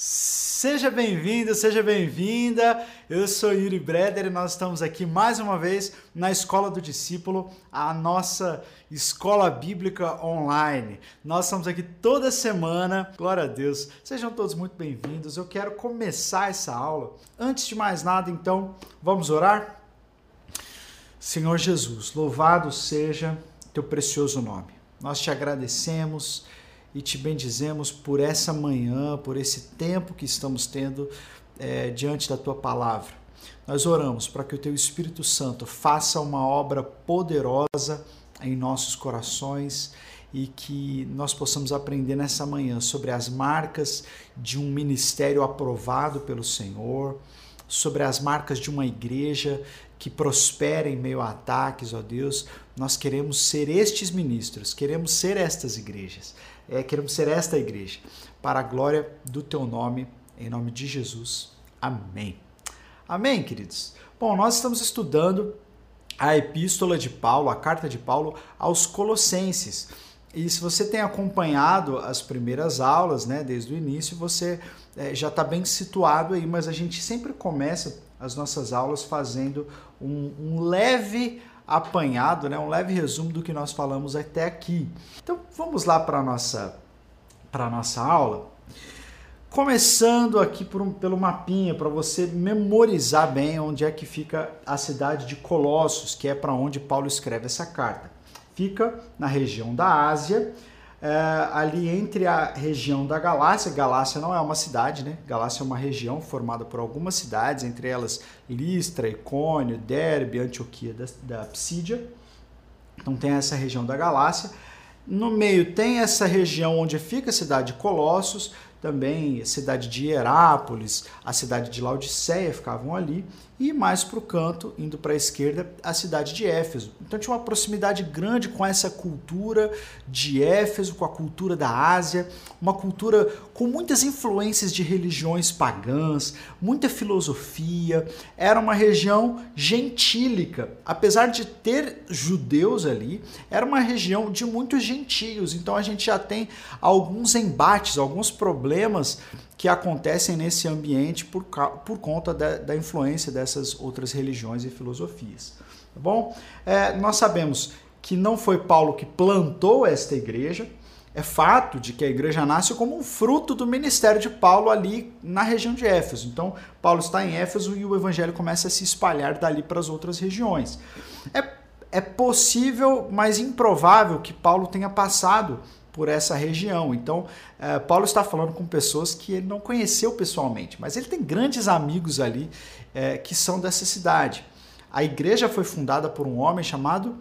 Seja bem-vindo, seja bem-vinda. Eu sou Yuri Breder e nós estamos aqui mais uma vez na Escola do Discípulo, a nossa escola bíblica online. Nós estamos aqui toda semana. Glória a Deus. Sejam todos muito bem-vindos. Eu quero começar essa aula. Antes de mais nada, então, vamos orar? Senhor Jesus, louvado seja teu precioso nome. Nós te agradecemos e te bendizemos por essa manhã, por esse tempo que estamos tendo é, diante da tua palavra. Nós oramos para que o teu Espírito Santo faça uma obra poderosa em nossos corações e que nós possamos aprender nessa manhã sobre as marcas de um ministério aprovado pelo Senhor, sobre as marcas de uma igreja que prospera em meio a ataques, ó Deus. Nós queremos ser estes ministros, queremos ser estas igrejas é, queremos ser esta igreja, para a glória do teu nome, em nome de Jesus. Amém. Amém, queridos? Bom, nós estamos estudando a epístola de Paulo, a carta de Paulo aos Colossenses. E se você tem acompanhado as primeiras aulas, né, desde o início, você é, já está bem situado aí, mas a gente sempre começa as nossas aulas fazendo um, um leve apanhado, né, um leve resumo do que nós falamos até aqui. Então vamos lá para a nossa, nossa aula. Começando aqui por um, pelo mapinha, para você memorizar bem onde é que fica a cidade de Colossos, que é para onde Paulo escreve essa carta. Fica na região da Ásia, é, ali entre a região da Galácia. Galácia não é uma cidade, né? Galácia é uma região formada por algumas cidades, entre elas Listra, Icônio, Derbe, Antioquia da, da Psídia. Então tem essa região da Galácia. No meio tem essa região onde fica a cidade de Colossos, também a cidade de Hierápolis, a cidade de Laodiceia ficavam ali, e mais para o canto, indo para a esquerda, a cidade de Éfeso. Então tinha uma proximidade grande com essa cultura de Éfeso, com a cultura da Ásia, uma cultura com muitas influências de religiões pagãs, muita filosofia. Era uma região gentílica. Apesar de ter judeus ali, era uma região de muitos gentios. Então a gente já tem alguns embates, alguns problemas que acontecem nesse ambiente por, por conta da, da influência dessas outras religiões e filosofias. Tá bom? É, nós sabemos que não foi Paulo que plantou esta igreja, é fato de que a igreja nasce como um fruto do ministério de Paulo ali na região de Éfeso. Então, Paulo está em Éfeso e o evangelho começa a se espalhar dali para as outras regiões. É, é possível, mas improvável, que Paulo tenha passado por essa região. Então, uh, Paulo está falando com pessoas que ele não conheceu pessoalmente, mas ele tem grandes amigos ali uh, que são dessa cidade. A igreja foi fundada por um homem chamado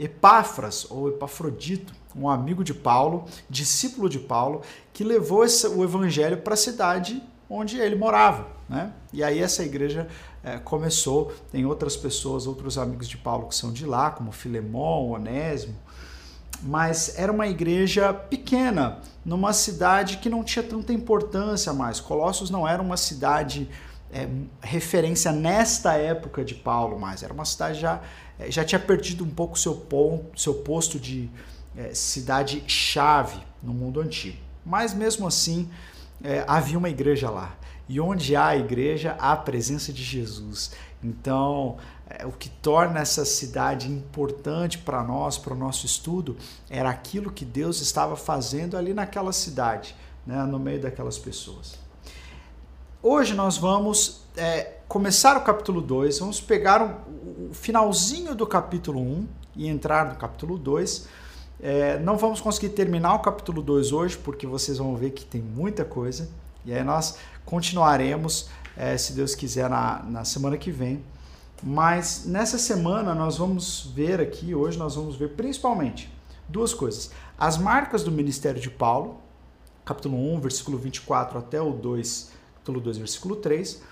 Epáfras ou Epafrodito, um amigo de Paulo, discípulo de Paulo, que levou o evangelho para a cidade onde ele morava. Né? E aí essa igreja é, começou, tem outras pessoas, outros amigos de Paulo que são de lá, como Filemão, Onésimo, mas era uma igreja pequena, numa cidade que não tinha tanta importância mais. Colossos não era uma cidade é, referência nesta época de Paulo mais, era uma cidade já, é, já tinha perdido um pouco seu, ponto, seu posto de é, cidade-chave no mundo antigo. Mas mesmo assim, é, havia uma igreja lá. E onde há igreja, há a presença de Jesus. Então, é, o que torna essa cidade importante para nós, para o nosso estudo, era aquilo que Deus estava fazendo ali naquela cidade, né, no meio daquelas pessoas. Hoje nós vamos é, começar o capítulo 2, vamos pegar o, o, finalzinho do capítulo 1 um, e entrar no capítulo 2. É, não vamos conseguir terminar o capítulo 2 hoje, porque vocês vão ver que tem muita coisa. E aí nós continuaremos, é, se Deus quiser, na, na semana que vem mas nessa semana nós vamos ver aqui, hoje nós vamos ver principalmente duas coisas. As marcas do ministério de Paulo, capítulo 1, versículo 24 até o 2, capítulo 2, versículo 3.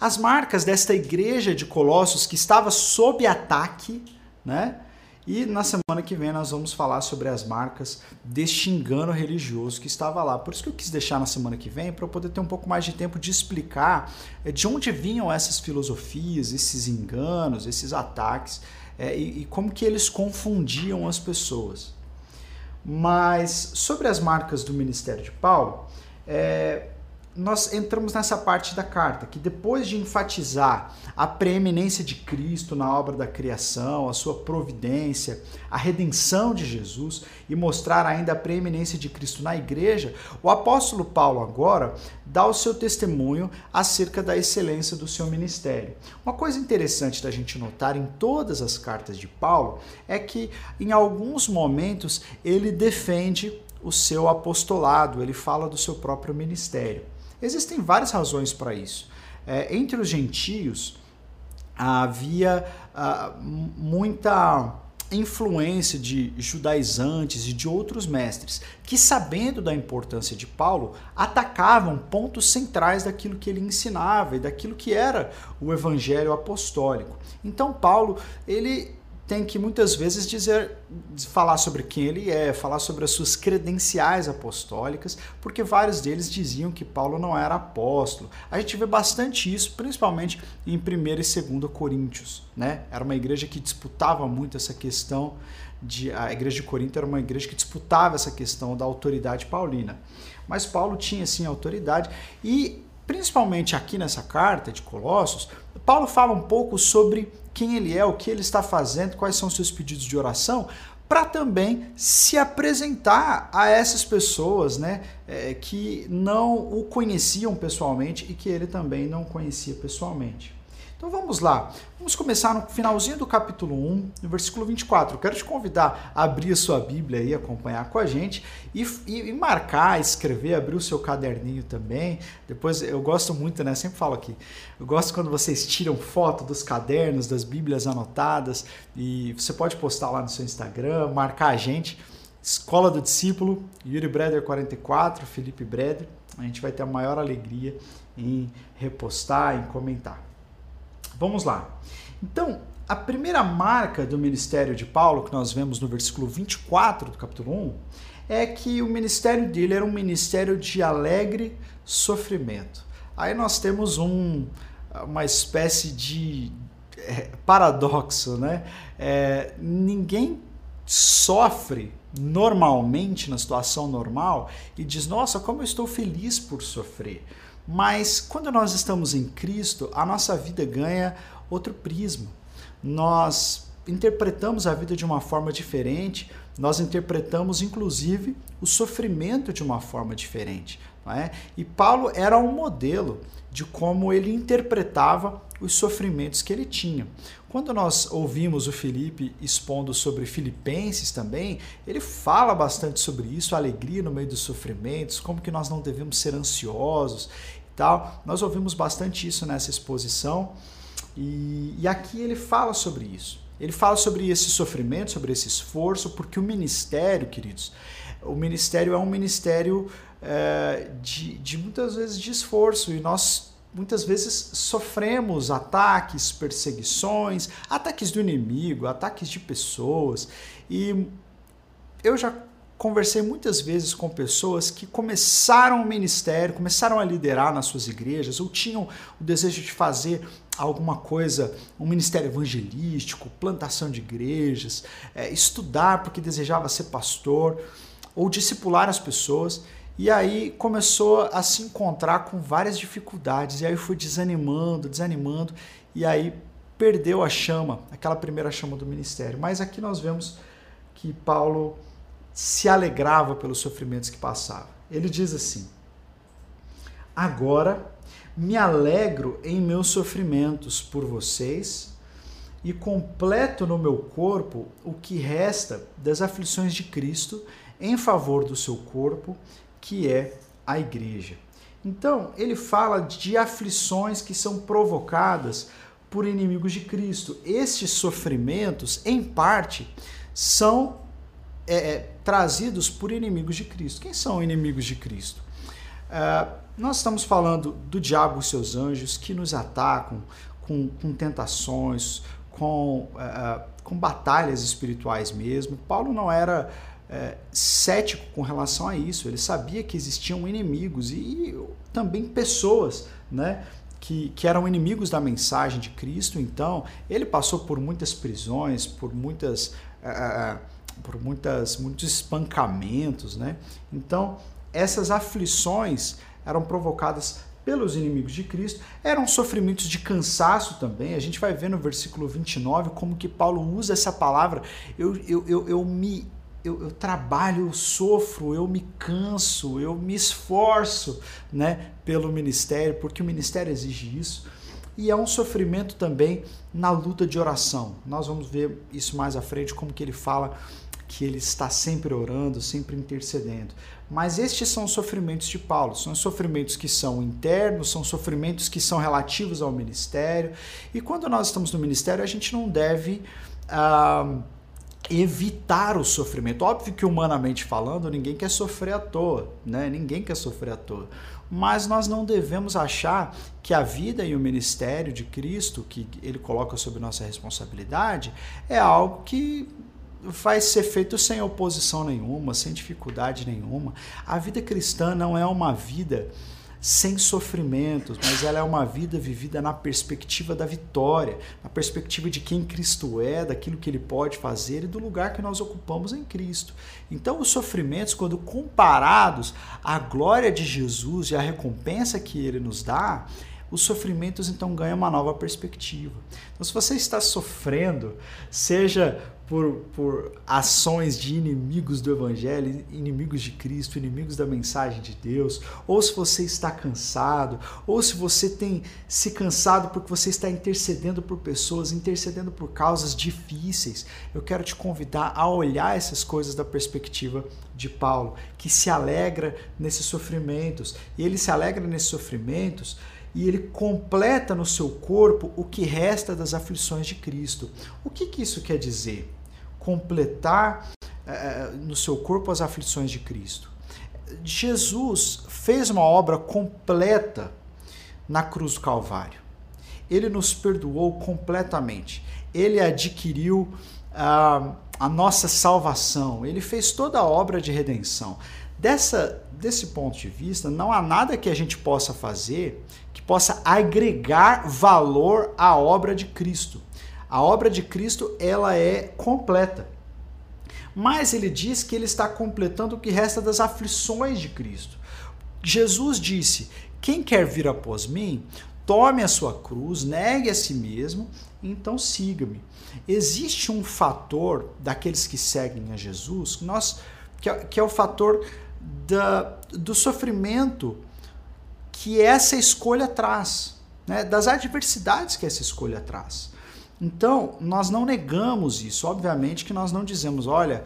As marcas desta igreja de Colossos que estava sob ataque, né? E na semana que vem nós vamos falar sobre as marcas deste engano religioso que estava lá. Por isso que eu quis deixar na semana que vem, para eu poder ter um pouco mais de tempo de explicar eh, de onde vinham essas filosofias, esses enganos, esses ataques é, e, e como que eles confundiam as pessoas. Mas sobre as marcas do ministério de Paulo, é, nós entramos nessa parte da carta, que depois de enfatizar a preeminência de Cristo na obra da criação, a sua providência, a redenção de Jesus e mostrar ainda a preeminência de Cristo na igreja, o apóstolo Paulo agora dá o seu testemunho acerca da excelência do seu ministério. Uma coisa interessante da gente notar em todas as cartas de Paulo é que em alguns momentos ele defende o seu apostolado, ele fala do seu próprio ministério. Existem várias razões para isso. É, entre os gentios havia ah, muita influência de judaizantes e de outros mestres que, sabendo da importância de Paulo, atacavam pontos centrais daquilo que ele ensinava e daquilo que era o evangelho apostólico. Então, Paulo, ele tem que muitas vezes dizer, falar sobre quem ele é, falar sobre as suas credenciais apostólicas, porque vários deles diziam que Paulo não era apóstolo. A gente vê bastante isso, principalmente em 1 e 2 Coríntios, né? Era uma igreja que disputava muito essa questão de a igreja de Corinto era uma igreja que disputava essa questão da autoridade paulina. Mas Paulo tinha sim autoridade e principalmente aqui nessa carta de Colossos, Paulo fala um pouco sobre quem ele é, o que ele está fazendo, quais são seus pedidos de oração, para também se apresentar a essas pessoas né, é, que não o conheciam pessoalmente e que ele também não conhecia pessoalmente. Então vamos lá. Vamos começar no finalzinho do capítulo 1, no versículo 24. Eu quero te convidar a abrir a sua Bíblia e acompanhar com a gente e, e, e, marcar, escrever, abrir o seu caderninho também. Depois eu gosto muito, né? Sempre falo aqui. Eu gosto quando vocês tiram foto dos cadernos, das Bíblias anotadas e você pode postar lá no seu Instagram, marcar a gente. Escola do Discípulo, Yuri Breder 44, Felipe Breder. A gente vai ter a maior alegria em repostar, em comentar. Vamos lá. Então, a primeira marca do ministério de Paulo, que nós vemos no versículo 24 do capítulo 1, é que o ministério dele era um ministério de alegre sofrimento. Aí nós temos um, uma espécie de é, paradoxo, né? É, ninguém sofre normalmente na situação normal e diz: Nossa, como eu estou feliz por sofrer. Mas quando nós estamos em Cristo, a nossa vida ganha outro prisma. Nós interpretamos a vida de uma forma diferente, nós interpretamos inclusive o sofrimento de uma forma diferente. É? E Paulo era um modelo de como ele interpretava os sofrimentos que ele tinha. Quando nós ouvimos o Felipe expondo sobre Filipenses também, ele fala bastante sobre isso, a alegria no meio dos sofrimentos, como que nós não devemos ser ansiosos tal. Nós ouvimos bastante isso nessa exposição e, e aqui ele fala sobre isso. Ele fala sobre esse sofrimento, sobre esse esforço, porque o ministério, queridos, o ministério é um ministério é, de, de muitas vezes de esforço e nós muitas vezes sofremos ataques, perseguições, ataques do inimigo, ataques de pessoas. E eu já conversei muitas vezes com pessoas que começaram o ministério, começaram a liderar nas suas igrejas, ou tinham o desejo de fazer alguma coisa, um ministério evangelístico, plantação de igrejas, é, estudar porque desejava ser pastor, ou discipular as pessoas. E aí começou a se encontrar com várias dificuldades. E aí foi desanimando, desanimando. E aí perdeu a chama, aquela primeira chama do ministério. Mas aqui nós vemos que Paulo se alegrava pelos sofrimentos que passava. Ele diz assim: Agora me alegro em meus sofrimentos por vocês e completo no meu corpo o que resta das aflições de Cristo em favor do seu corpo que é a igreja. Então, ele fala de aflições que são provocadas por inimigos de Cristo. Estes sofrimentos, em parte, são é, é, trazidos por inimigos de Cristo. Quem são inimigos de Cristo? Uh, nós estamos falando do diabo e seus anjos que nos atacam com, com tentações, com, uh, com batalhas espirituais mesmo. Paulo não era é, cético com relação a isso. Ele sabia que existiam inimigos e também pessoas, né? Que, que eram inimigos da mensagem de Cristo, então ele passou por muitas prisões, por muitas, uh, por muitas, muitos espancamentos, né? Então essas aflições eram provocadas pelos inimigos de Cristo, eram sofrimentos de cansaço também. A gente vai ver no versículo 29 como que Paulo usa essa palavra. Eu, eu, eu, eu me. Eu, eu, trabalho, eu sofro, eu me canso, eu me esforço né, pelo ministério, porque o ministério exige isso. E é um sofrimento também na luta de oração. Nós vamos ver isso mais à frente, como que ele fala que ele está sempre orando, sempre intercedendo. Mas estes são os sofrimentos de Paulo, são sofrimentos que são internos, são sofrimentos que são relativos ao ministério. E quando nós estamos no ministério, a gente não deve ah, evitar o sofrimento. Óbvio que, humanamente falando, ninguém quer sofrer à toa, né? Ninguém quer sofrer à toa. Mas nós não devemos achar que a vida e o ministério de Cristo, que ele coloca sob nossa responsabilidade, é algo que vai ser feito sem oposição nenhuma, sem dificuldade nenhuma. A vida cristã não é uma vida sem sofrimentos, mas ela é uma vida vivida na perspectiva da vitória, na perspectiva de quem Cristo é, daquilo que ele pode fazer e do lugar que nós ocupamos em Cristo. Então, os sofrimentos, quando comparados à glória de Jesus e à recompensa que ele nos dá, os sofrimentos então ganham uma nova perspectiva. Então, se você está sofrendo, seja por, por ações de inimigos do Evangelho, inimigos de Cristo, inimigos da mensagem de Deus, ou se você está cansado, ou se você tem se cansado porque você está intercedendo por pessoas, intercedendo por causas difíceis, eu quero te convidar a olhar essas coisas da perspectiva de Paulo, que se alegra nesses sofrimentos, e ele se alegra nesses sofrimentos e ele completa no seu corpo o que resta das aflições de Cristo. O que, que isso quer dizer? completar é, no seu corpo as aflições de Cristo. Jesus fez uma obra completa na cruz do Calvário. Ele nos perdoou completamente. Ele adquiriu a, a nossa salvação. Ele fez toda a obra de redenção. Dessa, desse ponto de vista, não há nada que a gente possa fazer que possa agregar valor à obra de Cristo. A obra de Cristo ela é completa. Mas ele diz que ele está completando o que resta das aflições de Cristo. Jesus disse: Quem quer vir após mim, tome a sua cruz, negue a si mesmo, então siga-me. Existe um fator daqueles que seguem a Jesus, nós, que, é, que é o fator da, do sofrimento que essa escolha traz, né? das adversidades que essa escolha traz. Então, nós não negamos isso. Obviamente que nós não dizemos, olha,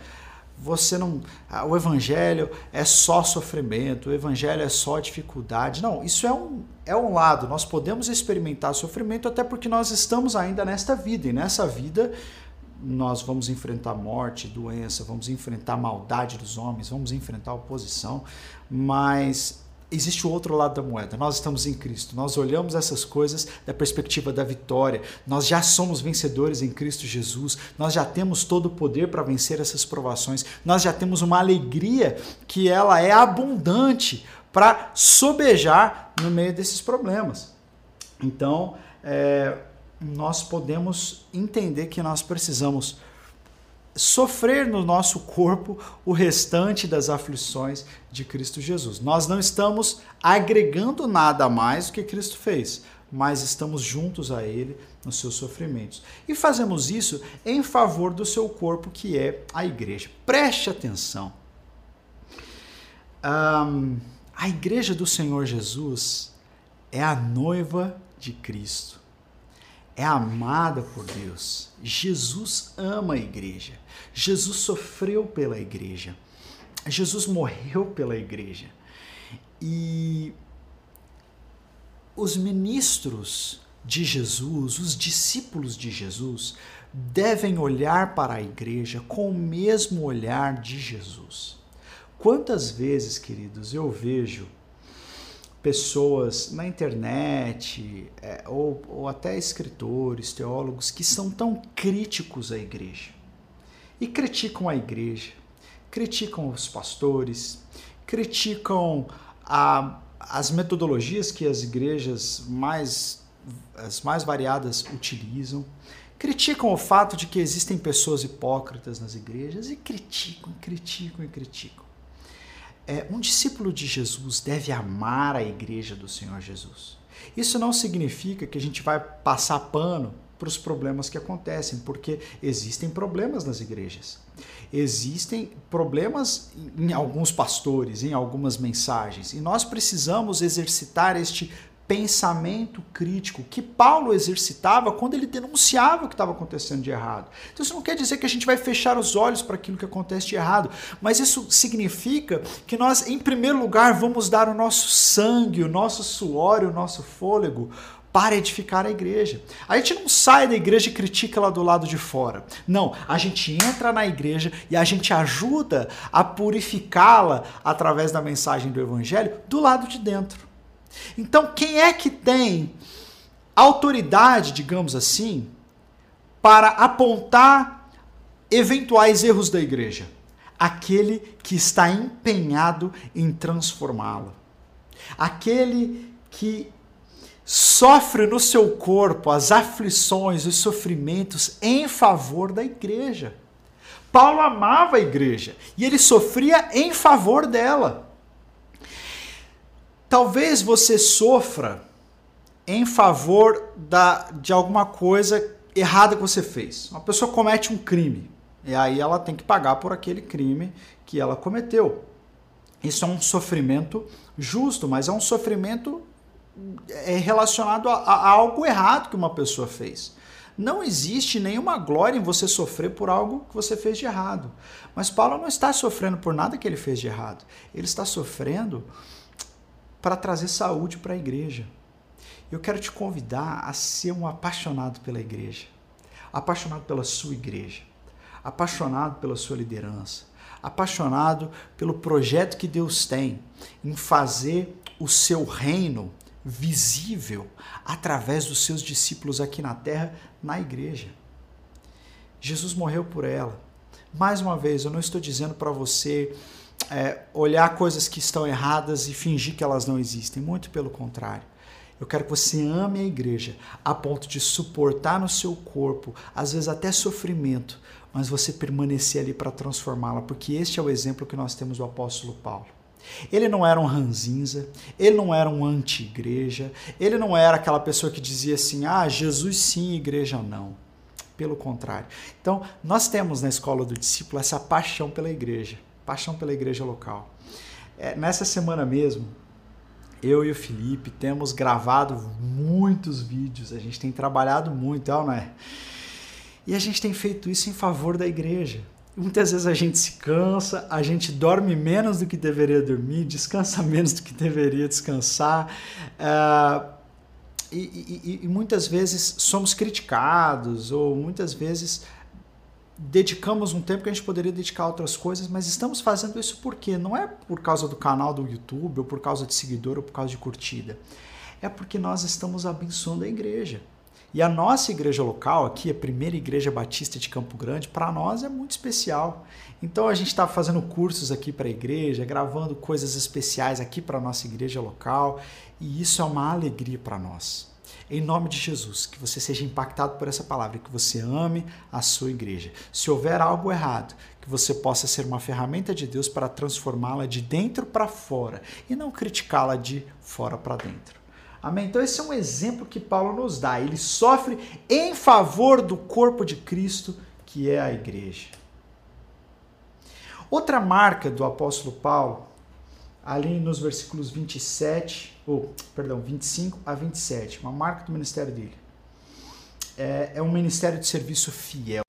você não. Ah, o evangelho é só sofrimento, o evangelho é só dificuldade. Não, isso é um, é um lado. Nós podemos experimentar sofrimento até porque nós estamos ainda nesta vida. E nessa vida nós vamos enfrentar morte, doença, vamos enfrentar maldade dos homens, vamos enfrentar oposição, mas existe o outro lado da moeda. Nós estamos em Cristo. Nós olhamos essas coisas da perspectiva da vitória. Nós já somos vencedores em Cristo Jesus. Nós já temos todo o poder para vencer essas provações. Nós já temos uma alegria que ela é abundante para sobejar no meio desses problemas. Então, é, nós podemos entender que nós precisamos sofrer no nosso corpo o restante das aflições de Cristo Jesus. Nós não estamos agregando nada a mais do que Cristo fez, mas estamos juntos a Ele nos seus sofrimentos. E fazemos isso em favor do seu corpo, que é a igreja. Preste atenção. Um, a igreja do Senhor Jesus é a noiva de Cristo é amada por Deus. Jesus ama a igreja. Jesus sofreu pela igreja. Jesus morreu pela igreja. E os ministros de Jesus, os discípulos de Jesus, devem olhar para a igreja com o mesmo olhar de Jesus. Quantas vezes, queridos, eu vejo pessoas na internet é, ou, ou até escritores, teólogos que são tão críticos à igreja e criticam a igreja, criticam os pastores, criticam a, as metodologias que as igrejas mais as mais variadas utilizam, criticam o fato de que existem pessoas hipócritas nas igrejas e criticam, criticam e criticam. É, um discípulo de Jesus deve amar a igreja do Senhor Jesus. Isso não significa que a gente vai passar pano para os problemas que acontecem, porque existem problemas nas igrejas. Existem problemas em alguns pastores, em algumas mensagens, e nós precisamos exercitar este pensamento crítico que Paulo exercitava quando ele denunciava o que estava acontecendo de errado. Então isso não quer dizer que a gente vai fechar os olhos para aquilo que acontece de errado, mas isso significa que nós, em primeiro lugar, vamos dar o nosso sangue, o nosso suor, o nosso fôlego para edificar a igreja. A gente não sai da igreja e critica lá do lado de fora. Não, a gente entra na igreja e a gente ajuda a purificá-la através da mensagem do evangelho do lado de dentro. Então, quem é que tem autoridade, digamos assim, para apontar eventuais erros da igreja? Aquele que está empenhado em transformá-la. Aquele que sofre no seu corpo as aflições, os sofrimentos em favor da igreja. Paulo amava a igreja e ele sofria em favor dela. Talvez você sofra em favor da, de alguma coisa errada que você fez. Uma pessoa comete um crime e aí ela tem que pagar por aquele crime que ela cometeu. Isso é um sofrimento justo, mas é um sofrimento é relacionado a, a, algo errado que uma pessoa fez. Não existe nenhuma glória em você sofrer por algo que você fez de errado. Mas Paulo não está sofrendo por nada que ele fez de errado. Ele está sofrendo para trazer saúde para a igreja. Eu quero te convidar a ser um apaixonado pela igreja, apaixonado pela sua igreja, apaixonado pela sua liderança, apaixonado pelo projeto que Deus tem em fazer o seu reino visível através dos seus discípulos aqui na terra, na igreja. Jesus morreu por ela. Mais uma vez, eu não estou dizendo para você é, olhar coisas que estão erradas e fingir que elas não existem. Muito pelo contrário. Eu quero que você ame a igreja a ponto de suportar no seu corpo, às vezes até sofrimento, mas você permanecer ali para transformá-la, porque este é o exemplo que nós temos do apóstolo Paulo. Ele não era um ranzinza, ele não era um anti-igreja, ele não era aquela pessoa que dizia assim: ah, Jesus sim, igreja não. Pelo contrário. Então, nós temos na escola do discípulo essa paixão pela igreja, paixão pela igreja local. É, nessa semana mesmo, eu e o Felipe temos gravado muitos vídeos, a gente tem trabalhado muito, não é? E a gente tem feito isso em favor da igreja. Muitas vezes a gente se cansa, a gente dorme menos do que deveria dormir, descansa menos do que deveria descansar. Uh, e, e, e, muitas vezes somos criticados, ou muitas vezes dedicamos um tempo que a gente poderia dedicar a outras coisas, mas estamos fazendo isso por quê? Não é por causa do canal do YouTube, ou por causa de seguidor, ou por causa de curtida. É porque nós estamos abençoando a igreja. E a nossa igreja local, aqui, a primeira igreja batista de Campo Grande, para nós é muito especial. Então a gente está fazendo cursos aqui para a igreja, gravando coisas especiais aqui para a nossa igreja local, e isso é uma alegria para nós. Em nome de Jesus, que você seja impactado por essa palavra, que você ame a sua igreja. Se houver algo errado, que você possa ser uma ferramenta de Deus para transformá-la de dentro para fora e não criticá-la de fora para dentro. Amém? Então, esse é um exemplo que Paulo nos dá. Ele sofre em favor do corpo de Cristo, que é a igreja. Outra marca do apóstolo Paulo, ali nos versículos 27, ou, perdão, 25 a 27, uma marca do ministério dele. É, é um ministério de serviço fiel.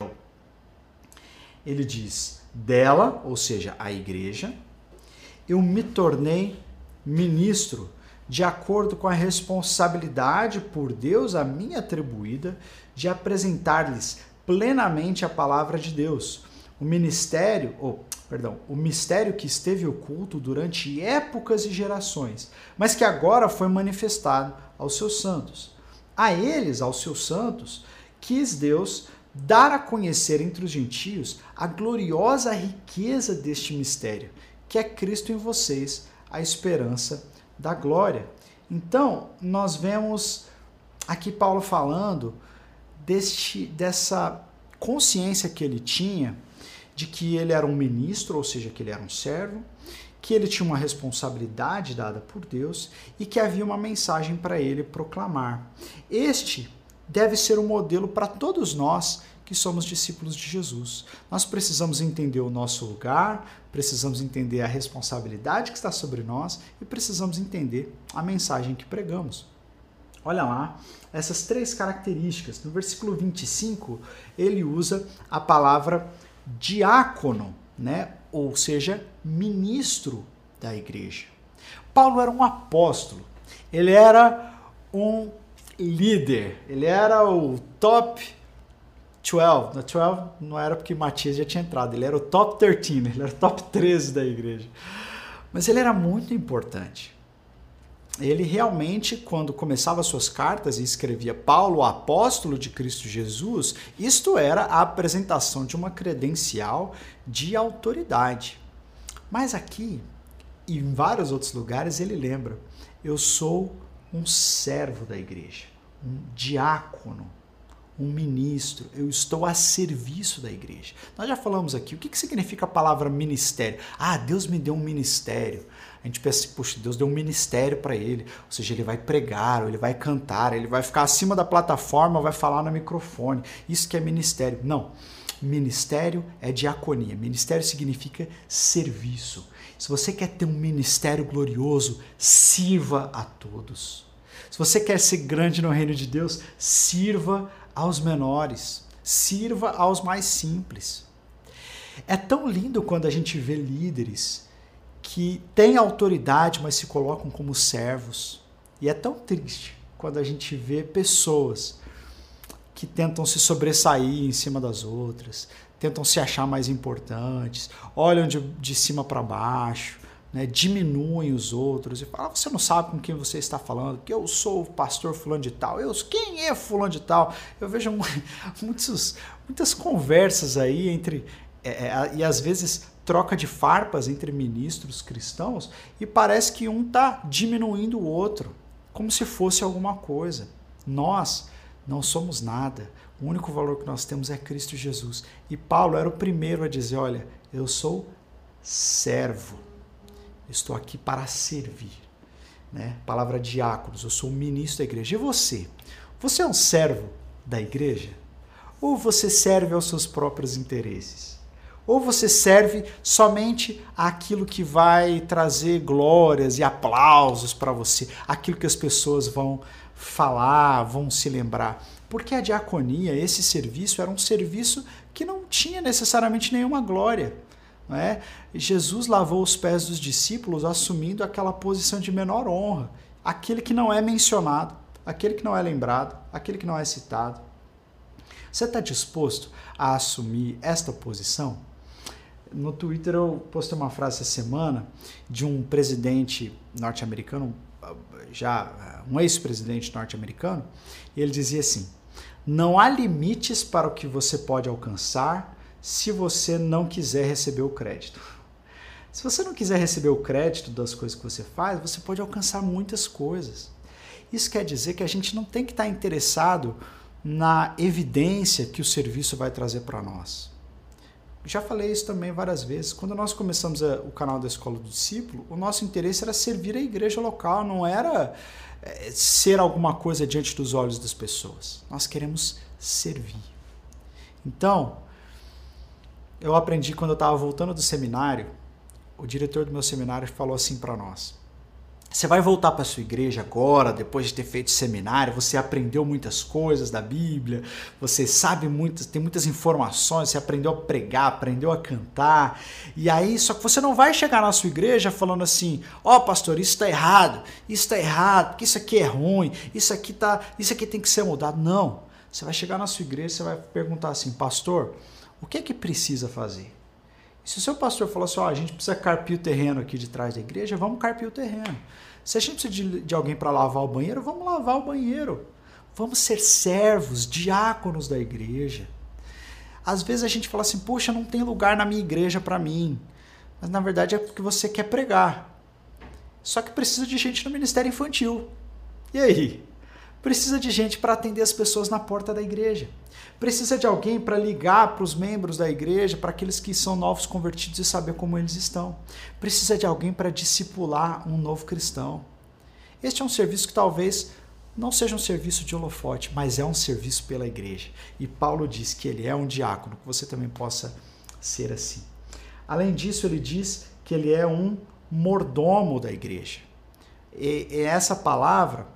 Ele diz: dela, ou seja, a igreja, eu me tornei ministro de acordo com a responsabilidade por Deus a mim atribuída de apresentar-lhes plenamente a palavra de Deus. O ministério, ou, perdão, o mistério que esteve oculto durante épocas e gerações, mas que agora foi manifestado aos seus santos. A eles, aos seus santos, quis Deus dar a conhecer entre os gentios a gloriosa riqueza deste mistério, que é Cristo em vocês, a esperança da glória. Então, nós vemos aqui Paulo falando deste, dessa consciência que ele tinha de que ele era um ministro, ou seja, que ele era um servo, que ele tinha uma responsabilidade dada por Deus e que havia uma mensagem para ele proclamar. Este deve ser um modelo para todos nós que somos discípulos de Jesus. Nós precisamos entender o nosso lugar, precisamos entender a responsabilidade que está sobre nós e precisamos entender a mensagem que pregamos. Olha lá, essas três características. No versículo 25, ele usa a palavra diácono, né? ou seja, ministro da igreja. Paulo era um apóstolo, ele era um líder, ele era o top 12. Na 12 não era porque Matias já tinha entrado, ele era o top 13, ele era o top 13 da igreja. Mas ele era muito importante. Ele realmente, quando começava suas cartas e escrevia Paulo, apóstolo de Cristo Jesus, isto era a apresentação de uma credencial de autoridade. Mas aqui, e em vários outros lugares, ele lembra: eu sou um servo da igreja, um diácono, um ministro, eu estou a serviço da igreja. Nós já falamos aqui o que, significa a palavra ministério. Ah, Deus me deu um ministério. A gente pensa, puxa, Deus deu um ministério para ele. Ou seja, ele vai pregar, ou ele vai cantar, ele vai ficar acima da plataforma, vai falar no microfone. Isso que é ministério. Não. Ministério é diaconia. Ministério significa serviço. Se você quer ter um ministério glorioso, sirva a todos. Se você quer ser grande no reino de Deus, sirva aos menores, sirva aos mais simples. É tão lindo quando a gente vê líderes que têm autoridade, mas se colocam como servos. E é tão triste quando a gente vê pessoas que tentam se sobressair em cima das outras, tentam se achar mais importantes, olham de, de cima para baixo, né, diminuem os outros e falam: ah, você não sabe com quem você está falando, que eu sou o pastor fulano de tal, eu quem é fulano de tal? Eu vejo muitos, muitas conversas aí entre é, é, e às vezes troca de farpas entre ministros cristãos e parece que um está diminuindo o outro, como se fosse alguma coisa. Nós não somos nada. O único valor que nós temos é Cristo Jesus. E Paulo era o primeiro a dizer: Olha, eu sou servo estou aqui para servir. Né? Palavra diáconos, eu sou ministro da igreja. E você? Você é um servo da igreja? Ou você serve aos seus próprios interesses? Ou você serve somente aquilo que vai trazer glórias e aplausos para você, aquilo que as pessoas vão falar, vão se lembrar? Porque a diaconia, esse serviço, era um serviço que não tinha necessariamente nenhuma glória. Não é? Jesus lavou os pés dos discípulos assumindo aquela posição de menor honra, aquele que não é mencionado, aquele que não é lembrado, aquele que não é citado. Você está disposto a assumir esta posição? No Twitter eu postei uma frase essa semana de um presidente norte-americano, já um ex-presidente norte-americano, e ele dizia assim: Não há limites para o que você pode alcançar se você não quiser receber o crédito. Se você não quiser receber o crédito das coisas que você faz, você pode alcançar muitas coisas. Isso quer dizer que a gente não tem que estar interessado na evidência que o serviço vai trazer para nós. Já falei isso também várias vezes. Quando nós começamos a, o canal da Escola do Discípulo, o nosso interesse era servir a igreja local, não era é, ser alguma coisa diante dos olhos das pessoas. Nós queremos servir. Então, eu aprendi quando eu estava voltando do seminário, o diretor do meu seminário falou assim para nós: você vai voltar para sua igreja agora, depois de ter feito seminário, você aprendeu muitas coisas da Bíblia, você sabe muitas, tem muitas informações, você aprendeu a pregar, aprendeu a cantar. E aí, só que você não vai chegar na sua igreja falando assim: "Ó, oh, pastor, isso está errado. Isso está errado, porque isso aqui é ruim. Isso aqui tá, isso aqui tem que ser mudado". Não. Você vai chegar na sua igreja, você vai perguntar assim: "Pastor, o que é que precisa fazer? Se o seu pastor falou assim, ó, oh, a gente precisa carpir o terreno aqui de trás da igreja, vamos carpir o terreno. Se a gente precisa de, de alguém para lavar o banheiro, vamos lavar o banheiro. Vamos ser servos, diáconos da igreja. Às vezes a gente fala assim, poxa, não tem lugar na minha igreja para mim. Mas na verdade é porque você quer pregar. Só que precisa de gente no ministério infantil. E aí? Precisa de gente para atender as pessoas na porta da igreja. Precisa de alguém para ligar para os membros da igreja, para aqueles que são novos convertidos e saber como eles estão. Precisa de alguém para discipular um novo cristão. Este é um serviço que talvez não seja um serviço de holofote, mas é um serviço pela igreja. E Paulo diz que ele é um diácono, que você também possa ser assim. Além disso, ele diz que ele é um mordomo da igreja. E, essa palavra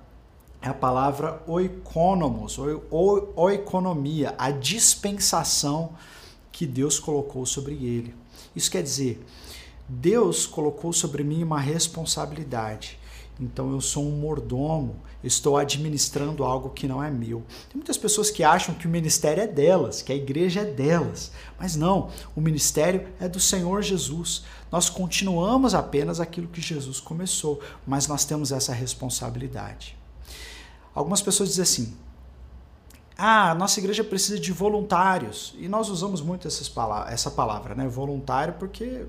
é a palavra oikonomos, ou oikonomia, a dispensação que Deus colocou sobre ele. Isso quer dizer, Deus colocou sobre mim uma responsabilidade. Então eu sou um mordomo, estou administrando algo que não é meu. Tem muitas pessoas que acham que o ministério é delas, que a igreja é delas. Mas não, o ministério é do Senhor Jesus. Nós continuamos apenas aquilo que Jesus começou, mas nós temos essa responsabilidade. Algumas pessoas dizem assim: ah, nossa igreja precisa de voluntários. E nós usamos muito essa palavra, né? Voluntário, porque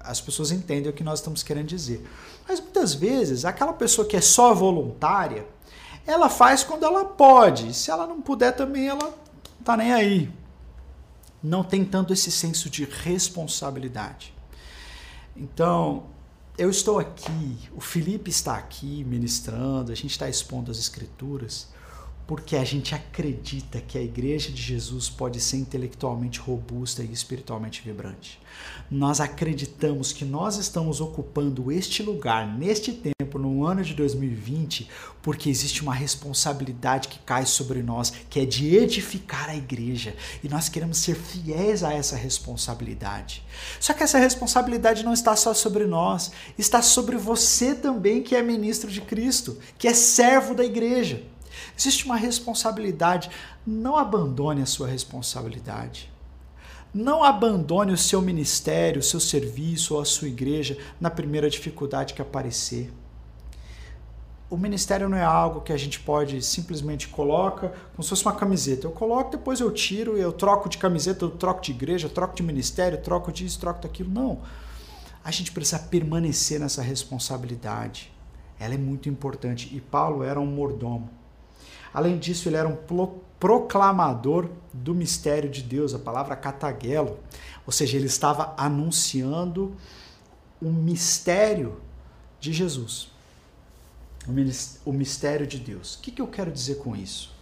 as pessoas entendem o que nós estamos querendo dizer. Mas muitas vezes, aquela pessoa que é só voluntária, ela faz quando ela pode. Se ela não puder também, ela tá nem aí. Não tem tanto esse senso de responsabilidade. Então, eu estou aqui, o Felipe está aqui ministrando, a gente está expondo as escrituras porque a gente acredita que a igreja de Jesus pode ser intelectualmente robusta e espiritualmente vibrante. Nós acreditamos que nós estamos ocupando este lugar neste tempo, no ano de 2020, porque existe uma responsabilidade que cai sobre nós, que é de edificar a igreja, e nós queremos ser fiéis a essa responsabilidade. Só que essa responsabilidade não está só sobre nós, está sobre você também, que é ministro de Cristo, que é servo da igreja. Existe uma responsabilidade. Não abandone a sua responsabilidade. Não abandone o seu ministério, o seu serviço ou a sua igreja na primeira dificuldade que aparecer. O ministério não é algo que a gente pode simplesmente coloca como se fosse uma camiseta. Eu coloco, depois eu tiro, eu troco de camiseta, eu troco de igreja, troco de ministério, troco disso, troco daquilo. Não. A gente precisa permanecer nessa responsabilidade. Ela é muito importante. E Paulo era um mordomo. Além disso, ele era um proclamador do mistério de Deus, a palavra cataguelo, ou seja, ele estava anunciando o mistério de Jesus, o mistério de Deus. O que, eu quero dizer com isso?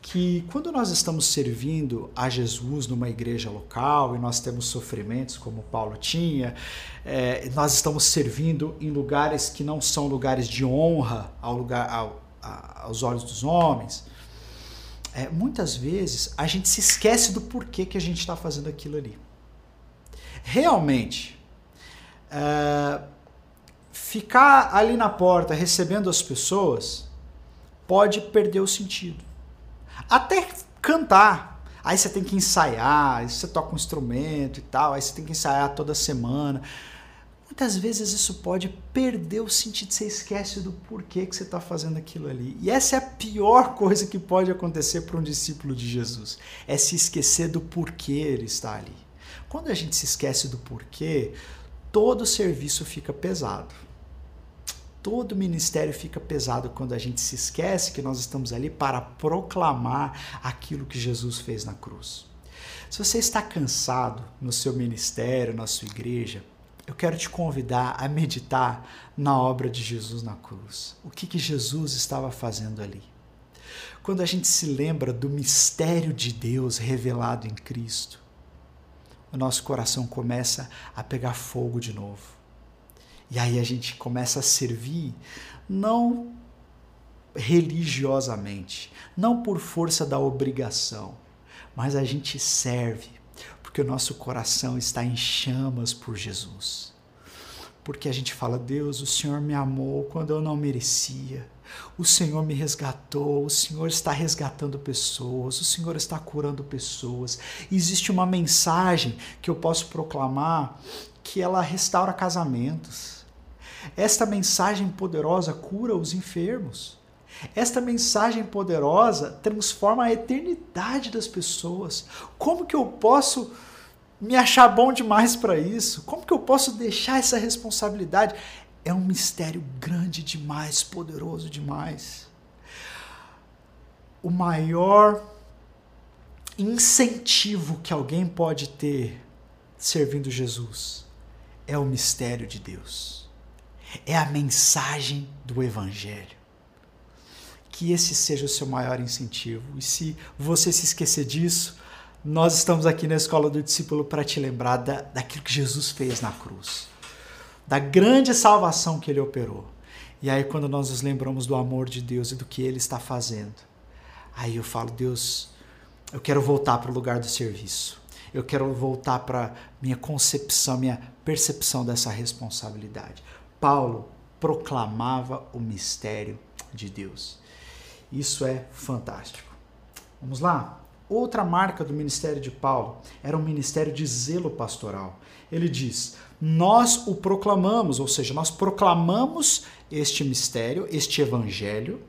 Que quando nós estamos servindo a Jesus numa igreja local e nós temos sofrimentos como Paulo tinha, é, nós estamos servindo em lugares que não são lugares de honra ao lugar, ao, aos olhos dos homens, é, muitas vezes a gente se esquece do porquê que a gente está fazendo aquilo ali. Realmente, é, ficar ali na porta recebendo as pessoas pode perder o sentido. Até cantar. Aí você tem que ensaiar, aí você toca um instrumento e tal, aí você tem que ensaiar toda semana. Muitas vezes isso pode perder o sentido, você esquece do porquê que você está fazendo aquilo ali. E essa é a pior coisa que pode acontecer para um discípulo de Jesus, é se esquecer do porquê ele está ali. Quando a gente se esquece do porquê, todo serviço fica pesado. Todo ministério fica pesado quando a gente se esquece que nós estamos ali para proclamar aquilo que Jesus fez na cruz. Se você está cansado no seu ministério, na sua igreja, eu quero te convidar a meditar na obra de Jesus na cruz. O que, que Jesus estava fazendo ali? Quando a gente se lembra do mistério de Deus revelado em Cristo, o nosso coração começa a pegar fogo de novo. E aí a gente começa a servir não religiosamente, não por força da obrigação, mas a gente serve porque o nosso coração está em chamas por Jesus. Porque a gente fala, Deus, o Senhor me amou quando eu não merecia. O Senhor me resgatou, o Senhor está resgatando pessoas, o Senhor está curando pessoas. existe uma mensagem que eu posso proclamar que ela restaura casamentos. Esta mensagem poderosa cura os enfermos. Esta mensagem poderosa transforma a eternidade das pessoas. Como que eu posso me achar bom demais para isso? Como que eu posso deixar essa responsabilidade? É um mistério grande demais, poderoso demais. o maior incentivo que alguém pode ter servindo Jesus é o mistério de Deus. É a mensagem do Evangelho. Que esse seja o seu maior incentivo. E se você se esquecer disso, nós estamos aqui na Escola do Discípulo para te lembrar da, daquilo que Jesus fez na cruz, da grande salvação que ele operou. E aí, quando nós nos lembramos do amor de Deus e do que ele está fazendo, aí eu falo, Deus, eu quero voltar para o lugar do serviço. Eu quero voltar para minha concepção, minha percepção dessa responsabilidade. Paulo proclamava o mistério de Deus. Isso é fantástico. Vamos lá? Outra marca do ministério de Paulo era um ministério de zelo pastoral. Ele diz: Nós o proclamamos, ou seja, nós proclamamos este mistério, este evangelho,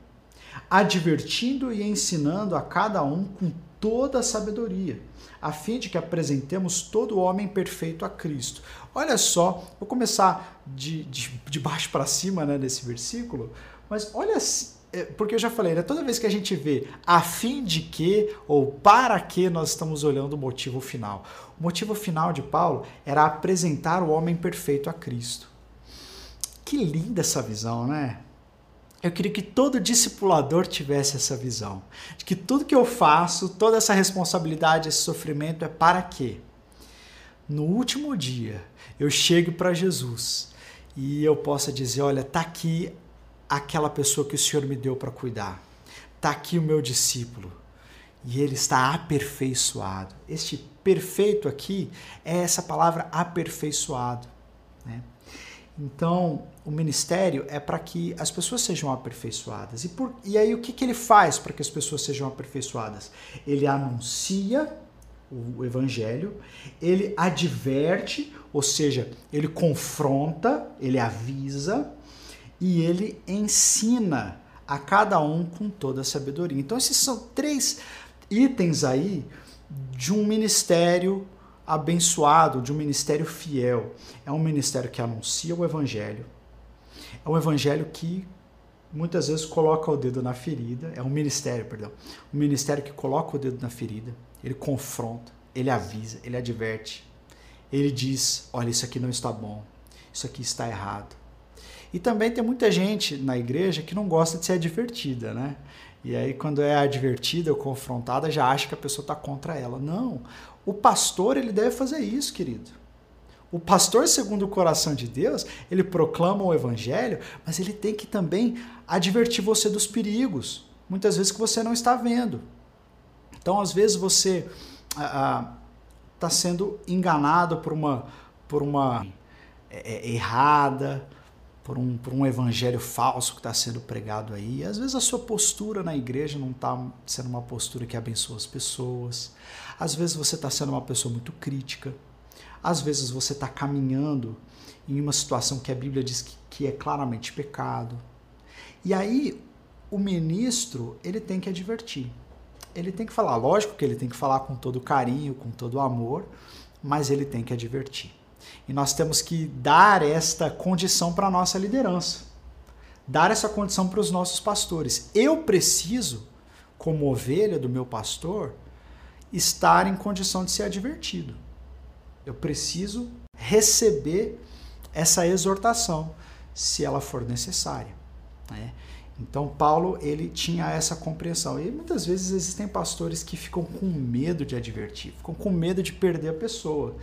advertindo e ensinando a cada um com toda a sabedoria, a fim de que apresentemos todo homem perfeito a Cristo. Olha só, vou começar de, de, de baixo para cima né, nesse versículo, mas olha, porque eu já falei, né, toda vez que a gente vê a fim de que ou para que, nós estamos olhando o motivo final. O motivo final de Paulo era apresentar o homem perfeito a Cristo. Que linda essa visão, né? Eu queria que todo discipulador tivesse essa visão. De que tudo que eu faço, toda essa responsabilidade, esse sofrimento é para quê? No último dia, eu chego para Jesus e eu possa dizer: olha, tá aqui aquela pessoa que o Senhor me deu para cuidar. Tá aqui o meu discípulo. E ele está aperfeiçoado. Este perfeito aqui é essa palavra aperfeiçoado. Né? Então, o ministério é para que as pessoas sejam aperfeiçoadas. E, por, e aí, o que, que ele faz para que as pessoas sejam aperfeiçoadas? Ele anuncia o evangelho, ele adverte, ou seja, ele confronta, ele avisa e ele ensina a cada um com toda a sabedoria. Então, esses são três itens aí de um ministério abençoado, de um ministério fiel. É um ministério que anuncia o evangelho. É um evangelho que muitas vezes coloca o dedo na ferida. É um ministério, perdão. Um ministério que coloca o dedo na ferida. Ele confronta, ele avisa, ele adverte. Ele diz: olha, isso aqui não está bom. Isso aqui está errado. E também tem muita gente na igreja que não gosta de ser advertida, né? E aí, quando é advertida ou confrontada, já acha que a pessoa está contra ela. Não. O pastor, ele deve fazer isso, querido. O pastor, segundo o coração de Deus, ele proclama o evangelho, mas ele tem que também advertir você dos perigos, muitas vezes que você não está vendo. Então, às vezes você está sendo enganado por uma, por uma é, é, errada, por um, por um evangelho falso que está sendo pregado aí. Às vezes a sua postura na igreja não está sendo uma postura que abençoa as pessoas. Às vezes você está sendo uma pessoa muito crítica. Às vezes você está caminhando em uma situação que a Bíblia diz que, que é claramente pecado. E aí o ministro ele tem que advertir. Ele tem que falar, lógico que ele tem que falar com todo carinho, com todo amor, mas ele tem que advertir. E nós temos que dar esta condição para a nossa liderança, dar essa condição para os nossos pastores. Eu preciso, como ovelha do meu pastor, estar em condição de ser advertido. Eu preciso receber essa exortação, se ela for necessária. Né? Então Paulo ele tinha essa compreensão e muitas vezes existem pastores que ficam com medo de advertir, ficam com medo de perder a pessoa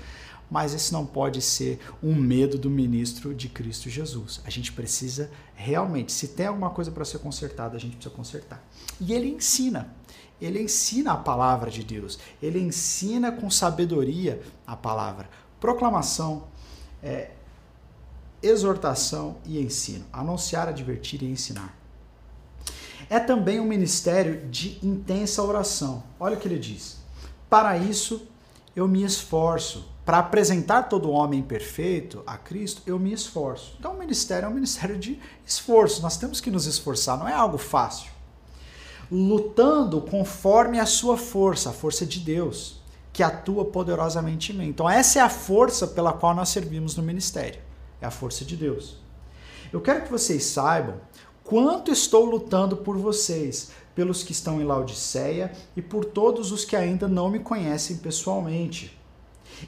mas esse não pode ser um medo do ministro de Cristo Jesus. A gente precisa realmente, se tem alguma coisa para ser consertada, a gente precisa consertar. E ele ensina. Ele ensina a palavra de Deus. Ele ensina com sabedoria a palavra. Proclamação, é, exortação e ensino. Anunciar, advertir e ensinar. É também um ministério de intensa oração. Olha o que ele diz. Para isso eu me esforço para apresentar todo homem perfeito a Cristo, eu me esforço. Então, o ministério é um ministério de esforço. Nós temos que nos esforçar, não é algo fácil. Lutando conforme a sua força, a força de Deus, que atua poderosamente em mim. Então, essa é a força pela qual nós servimos no ministério. É a força de Deus. Eu quero que vocês saibam quanto estou lutando por vocês, pelos que estão em Laodiceia e por todos os que ainda não me conhecem pessoalmente.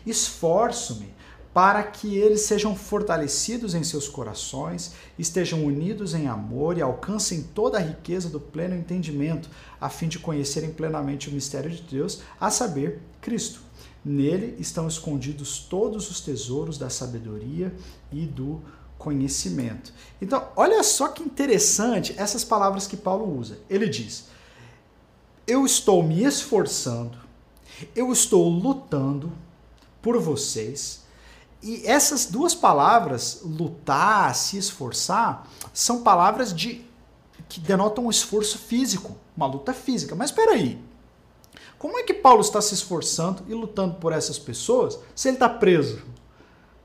Esforço-me para que eles sejam fortalecidos em seus corações, estejam unidos em amor e alcancem toda a riqueza do pleno entendimento, a fim de conhecerem plenamente o mistério de Deus, a saber, Cristo. Nele estão escondidos todos os tesouros da sabedoria e do conhecimento. Então, olha só que interessante essas palavras que Paulo usa. Ele diz: Eu estou me esforçando, eu estou lutando por vocês e essas duas palavras, lutar, se esforçar, são palavras de que denotam um esforço físico, uma luta física. Mas espera aí, como é que Paulo está se esforçando e lutando por essas pessoas se ele está preso?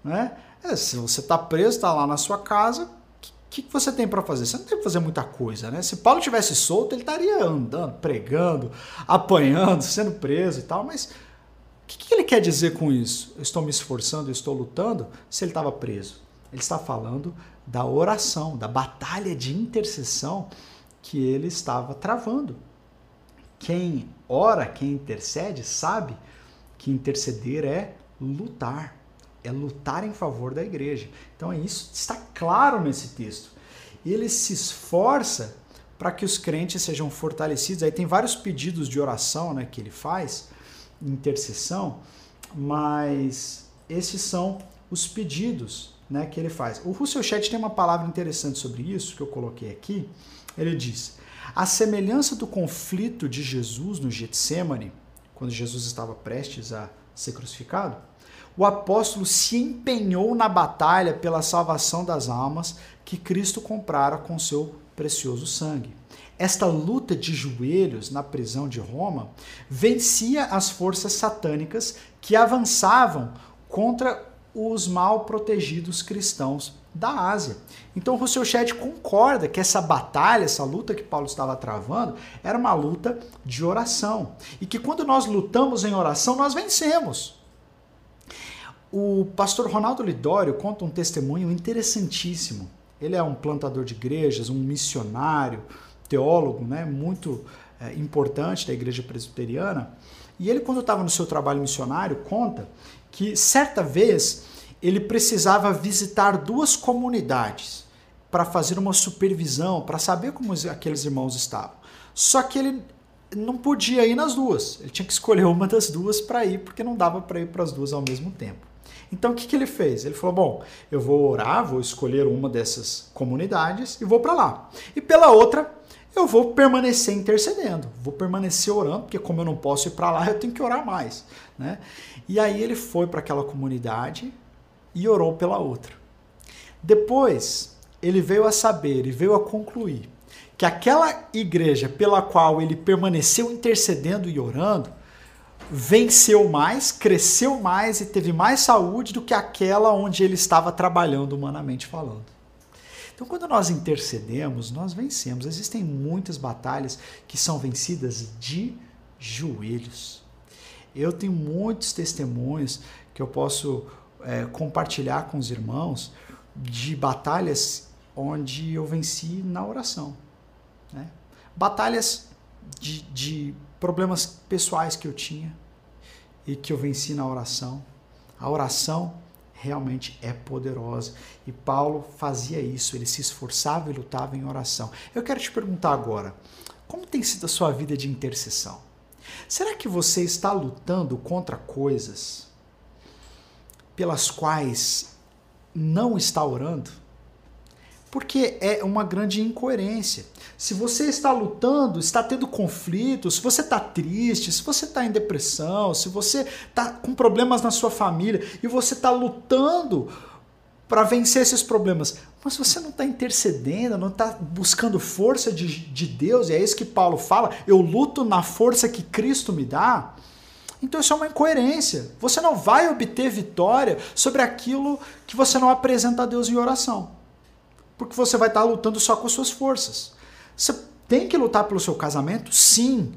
Né? É, se você está preso, está lá na sua casa, o que, que, você tem para fazer? Você não tem que fazer muita coisa, né? Se Paulo tivesse solto, ele estaria andando, pregando, apanhando, sendo preso e tal, mas que, que ele quer dizer com isso? Eu estou me esforçando, eu estou lutando, se ele estava preso. Ele está falando da oração, da batalha de intercessão que ele estava travando. Quem ora, quem intercede, sabe que interceder é lutar, é lutar em favor da igreja. Então isso está claro nesse texto. Ele se esforça para que os crentes sejam fortalecidos. Aí tem vários pedidos de oração né, que ele faz intercessão, mas esses são os pedidos né, que ele faz. O Russell Chat tem uma palavra interessante sobre isso que eu coloquei aqui. Ele diz: a semelhança do conflito de Jesus no Getsemane, quando Jesus estava prestes a ser crucificado, o apóstolo se empenhou na batalha pela salvação das almas que Cristo comprara com seu precioso sangue. Esta luta de joelhos na prisão de Roma vencia as forças satânicas que avançavam contra os mal protegidos cristãos da Ásia. Então Rousseau Ched concorda que essa batalha, essa luta que Paulo estava travando, era uma luta de oração. E que quando nós lutamos em oração, nós vencemos. O pastor Ronaldo Lidório conta um testemunho interessantíssimo. Ele é um plantador de igrejas, um missionário, teólogo né, muito é, importante da igreja presbiteriana. E ele, quando estava no seu trabalho missionário, conta que certa vez ele precisava visitar duas comunidades para fazer uma supervisão, para saber como aqueles irmãos estavam. Só que ele não podia ir nas duas. Ele tinha que escolher uma das duas para ir, porque não dava para ir para as duas ao mesmo tempo. Então o que, que ele fez? Ele falou: Bom, eu vou orar, vou escolher uma dessas comunidades e vou para lá. E pela outra, eu vou permanecer intercedendo, vou permanecer orando, porque como eu não posso ir para lá, eu tenho que orar mais, né? E aí ele foi para aquela comunidade e orou pela outra. Depois, ele veio a saber e veio a concluir que aquela igreja pela qual ele permaneceu intercedendo e orando venceu mais, cresceu mais e teve mais saúde do que aquela onde ele estava trabalhando humanamente falando. Então, quando nós intercedemos, nós vencemos. Existem muitas batalhas que são vencidas de joelhos. Eu tenho muitos testemunhos que eu posso é, compartilhar com os irmãos de batalhas onde eu venci na oração. Né? Batalhas de, de problemas pessoais que eu tinha e que eu venci na oração. A oração realmente é poderosa. E Paulo fazia isso, ele se esforçava e lutava em oração. Eu quero te perguntar agora, como tem sido a sua vida de intercessão? Será que você está lutando contra coisas pelas quais não está orando? Porque é uma grande incoerência. Se você está lutando, está tendo conflitos, se você está triste, se você está em depressão, se você está com problemas na sua família e você está lutando para vencer esses problemas, mas você não está intercedendo, não está buscando força de, de Deus, e é isso que Paulo fala: eu luto na força que Cristo me dá. Então isso é uma incoerência. Você não vai obter vitória sobre aquilo que você não apresenta a Deus em oração porque você vai estar lutando só com as suas forças. Você tem que lutar pelo seu casamento? Sim.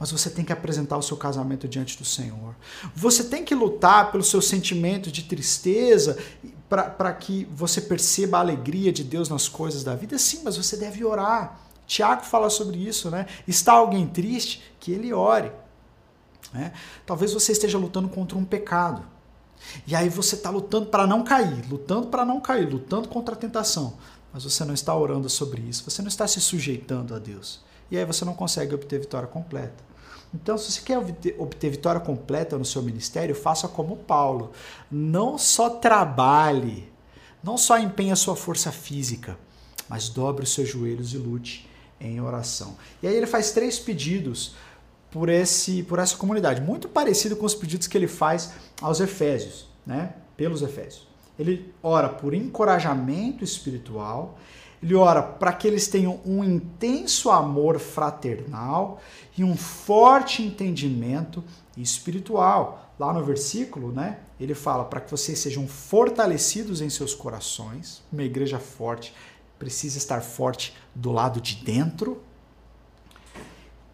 mas você tem que apresentar o seu casamento diante do Senhor. Você tem que lutar pelo seu sentimento de tristeza para que você perceba a alegria de Deus nas coisas da vida. Sim, mas você deve orar. Tiago fala sobre isso, né? Está alguém triste? Que ele ore. Né? Talvez você esteja lutando contra um pecado. E aí você está lutando para não cair, lutando para não cair, lutando contra a tentação. Mas você não está orando sobre isso, você não está se sujeitando a Deus. E aí você não consegue obter vitória completa. Então, se você quer obter, vitória completa no seu ministério, faça como Paulo. Não só trabalhe, não só empenhe a sua força física, mas dobre os seus joelhos e lute em oração. E aí ele faz três pedidos por, esse, por essa comunidade, muito parecido com os pedidos que ele faz aos Efésios, né? pelos Efésios. Ele ora por encorajamento espiritual, ele ora para que eles tenham um intenso amor fraternal e um forte entendimento espiritual. Lá no versículo, né, ele fala para que vocês sejam fortalecidos em seus corações. Uma igreja forte precisa estar forte do lado de dentro,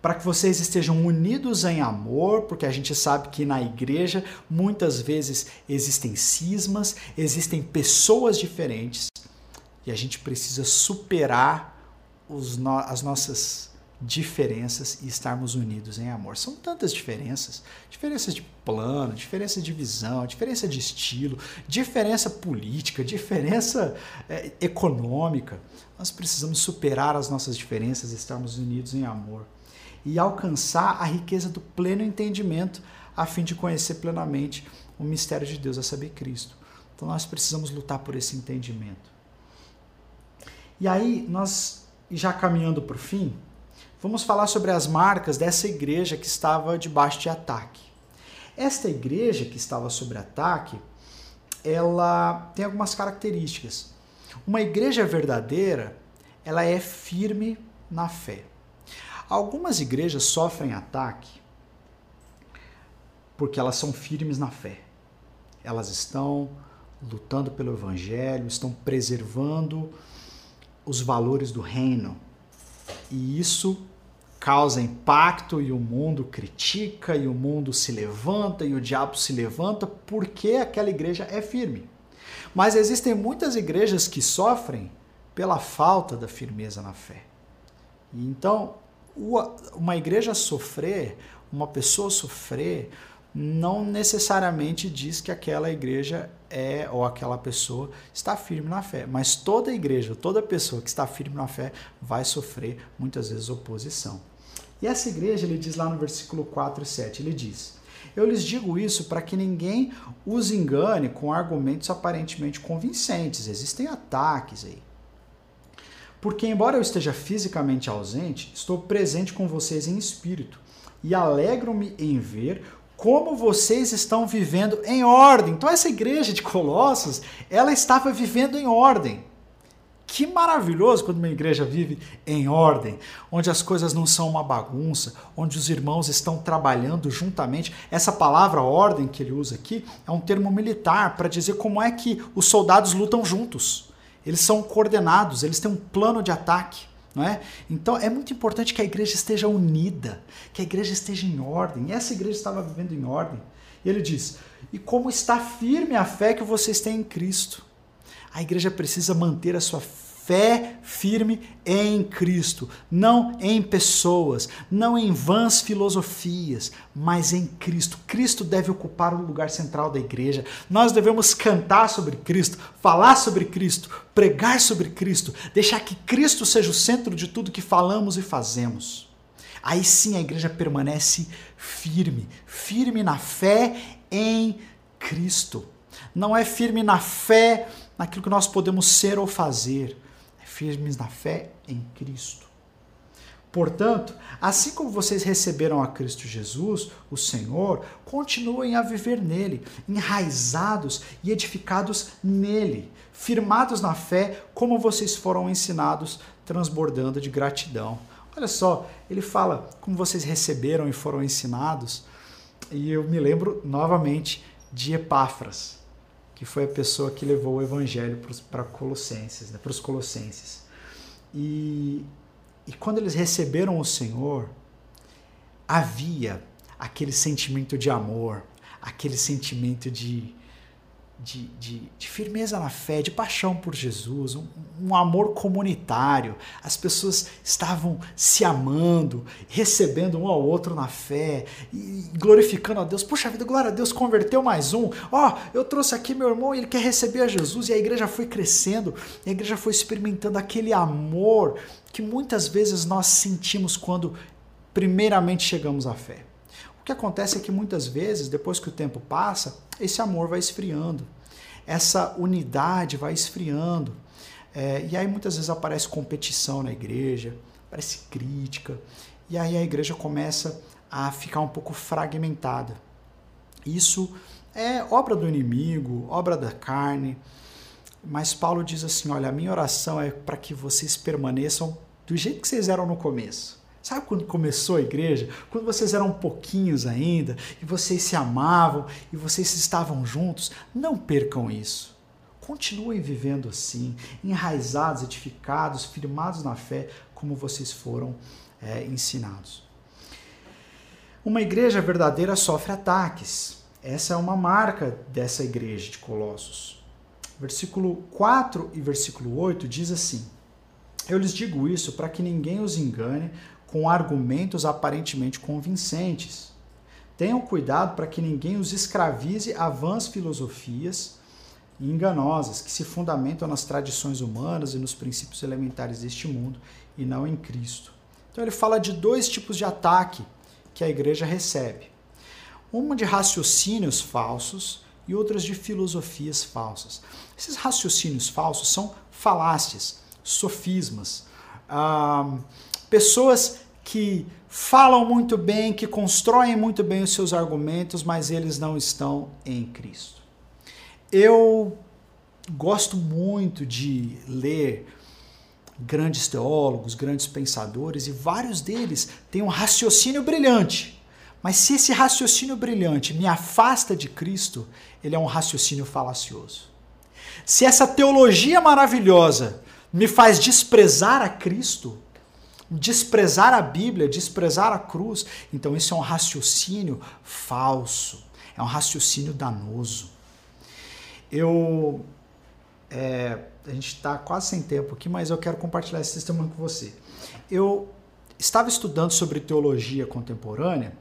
para que vocês estejam unidos em amor, porque a gente sabe que na igreja muitas vezes existem cismas, existem pessoas diferentes e a gente precisa superar no as nossas diferenças e estarmos unidos em amor. São tantas diferenças: diferenças de plano, diferença de visão, diferença de estilo, diferença política, diferença é, econômica. Nós precisamos superar as nossas diferenças e estarmos unidos em amor e alcançar a riqueza do pleno entendimento, a fim de conhecer plenamente o mistério de Deus, a saber Cristo. Então nós precisamos lutar por esse entendimento. E aí, nós, já caminhando para o fim, vamos falar sobre as marcas dessa igreja que estava debaixo de ataque. Esta igreja que estava sob ataque, ela tem algumas características. Uma igreja verdadeira, ela é firme na fé. Algumas igrejas sofrem ataque porque elas são firmes na fé. Elas estão lutando pelo evangelho, estão preservando os valores do reino. E isso causa impacto e o mundo critica e o mundo se levanta e o diabo se levanta porque aquela igreja é firme. Mas existem muitas igrejas que sofrem pela falta da firmeza na fé. Então, uma igreja sofrer, uma pessoa sofrer, não necessariamente diz que aquela igreja é ou aquela pessoa está firme na fé, mas toda igreja, toda pessoa que está firme na fé vai sofrer muitas vezes oposição. E essa igreja, ele diz lá no versículo 4 e 7, ele diz: Eu lhes digo isso para que ninguém os engane com argumentos aparentemente convincentes. Existem ataques aí. Porque, embora eu esteja fisicamente ausente, estou presente com vocês em espírito e alegro-me em ver como vocês estão vivendo em ordem. Então, essa igreja de Colossos, ela estava vivendo em ordem. Que maravilhoso quando uma igreja vive em ordem, onde as coisas não são uma bagunça, onde os irmãos estão trabalhando juntamente. Essa palavra ordem que ele usa aqui é um termo militar para dizer como é que os soldados lutam juntos eles são coordenados, eles têm um plano de ataque. Não é? Então é muito importante que a igreja esteja unida, que a igreja esteja em ordem. E essa igreja estava vivendo em ordem. E ele diz: E como está firme a fé que vocês têm em Cristo? A igreja precisa manter a sua fé firme em Cristo, não em pessoas, não em vãs filosofias, mas em Cristo. Cristo deve ocupar o lugar central da igreja. Nós devemos cantar sobre Cristo, falar sobre Cristo, pregar sobre Cristo, deixar que Cristo seja o centro de tudo que falamos e fazemos. Aí sim a igreja permanece firme, firme na fé em Cristo. Não é firme na fé naquilo que nós podemos ser ou fazer, firmes na fé em Cristo. Portanto, assim como vocês receberam a Cristo Jesus, o Senhor, continuem a viver nele, enraizados e edificados nele, firmados na fé, como vocês foram ensinados, transbordando de gratidão. Olha só, ele fala como vocês receberam e foram ensinados, e eu me lembro novamente de Epáfras que foi a pessoa que levou o evangelho para Colossenses, né, para os Colossenses. E, e quando eles receberam o Senhor, havia aquele sentimento de amor, aquele sentimento de, de, de, de, firmeza na fé, de paixão por Jesus, um, um, amor comunitário. As pessoas estavam se amando, recebendo um ao outro na fé e glorificando a Deus. Puxa vida, glória a Deus, converteu mais um. Ó, oh, eu trouxe aqui meu irmão, ele quer receber a Jesus. E a igreja foi crescendo, a igreja foi experimentando aquele amor que muitas vezes nós sentimos quando primeiramente chegamos à fé. Que acontece é que muitas vezes, depois que o tempo passa, esse amor vai esfriando, essa unidade vai esfriando. É, e aí muitas vezes aparece competição na igreja, aparece crítica, e aí a igreja começa a ficar um pouco fragmentada. Isso é obra do inimigo, obra da carne, mas Paulo diz assim: olha, a minha oração é para que vocês permaneçam do jeito que vocês eram no começo. Sabe quando começou a igreja? Quando vocês eram pouquinhos ainda e vocês se amavam e vocês estavam juntos? Não percam isso. Continuem vivendo assim, enraizados, edificados, firmados na fé, como vocês foram é, ensinados. Uma igreja verdadeira sofre ataques. Essa é uma marca dessa igreja de Colossos. Versículo 4 e versículo 8 diz assim: Eu lhes digo isso para que ninguém os engane com argumentos aparentemente convincentes. Tenham cuidado para que ninguém os escravize a vãs filosofias enganosas que se fundamentam nas tradições humanas e nos princípios elementares deste mundo e não em Cristo. Então ele fala de dois tipos de ataque que a igreja recebe. Uma de raciocínios falsos e outras de filosofias falsas. Esses raciocínios falsos são falácias, sofismas, ah, pessoas que falam muito bem, que constroem muito bem os seus argumentos, mas eles não estão em Cristo. Eu gosto muito de ler grandes teólogos, grandes pensadores, e vários deles têm um raciocínio brilhante. Mas se esse raciocínio brilhante me afasta de Cristo, ele é um raciocínio falacioso. Se essa teologia maravilhosa me faz desprezar a Cristo, desprezar a Bíblia, desprezar a cruz, então isso é um raciocínio falso, é um raciocínio danoso. Eu. É, a gente está quase sem tempo aqui, mas eu quero compartilhar esse testemunho com você. Eu estava estudando sobre teologia contemporânea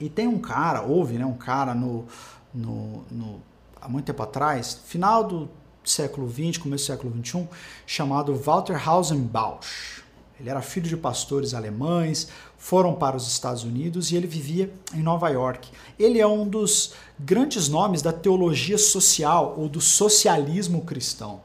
e tem um cara, houve né, um cara no, no, no há muito tempo atrás, final do século XX, começo do século XXI, chamado Walter Hausenbausch. Ele era filho de pastores alemães, foram para os Estados Unidos e ele vivia em Nova York. Ele é um dos grandes nomes da teologia social ou do socialismo cristão.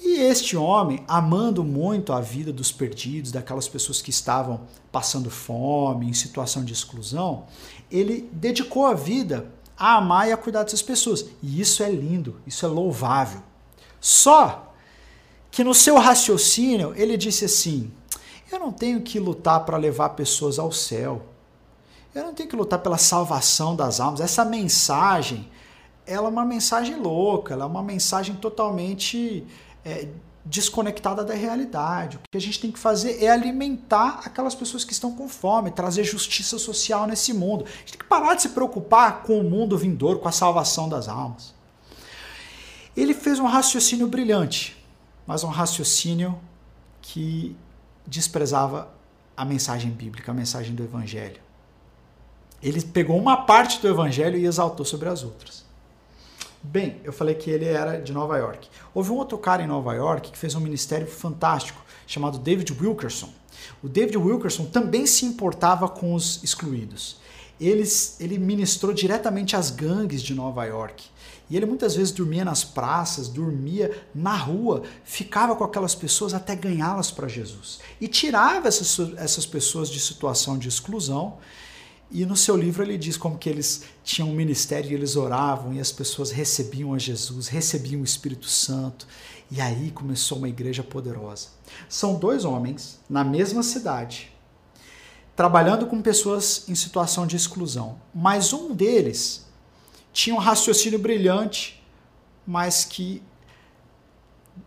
E este homem, amando muito a vida dos perdidos, daquelas pessoas que estavam passando fome, em situação de exclusão, ele dedicou a vida a amar e a cuidar dessas pessoas. E isso é lindo, isso é louvável. Só que no seu raciocínio ele disse assim: eu não tenho que lutar para levar pessoas ao céu. Eu não tenho que lutar pela salvação das almas. Essa mensagem, ela é uma mensagem louca, ela é uma mensagem totalmente é, desconectada da realidade. O que a gente tem que fazer é alimentar aquelas pessoas que estão com fome, trazer justiça social nesse mundo. A gente tem que parar de se preocupar com o mundo vindouro, com a salvação das almas. Ele fez um raciocínio brilhante mas um raciocínio que desprezava a mensagem bíblica, a mensagem do evangelho. Ele pegou uma parte do evangelho e exaltou sobre as outras. Bem, eu falei que ele era de Nova York. Houve um outro cara em Nova York que fez um ministério fantástico, chamado David Wilkerson. O David Wilkerson também se importava com os excluídos. Eles, ele ministrou diretamente às gangues de Nova York. E ele muitas vezes dormia nas praças, dormia na rua, ficava com aquelas pessoas até ganhá-las para Jesus. E tirava essas, essas pessoas de situação de exclusão. E no seu livro ele diz como que eles tinham um ministério e eles oravam e as pessoas recebiam a Jesus, recebiam o Espírito Santo. E aí começou uma igreja poderosa. São dois homens na mesma cidade, trabalhando com pessoas em situação de exclusão. Mas um deles tinha um raciocínio brilhante, mas que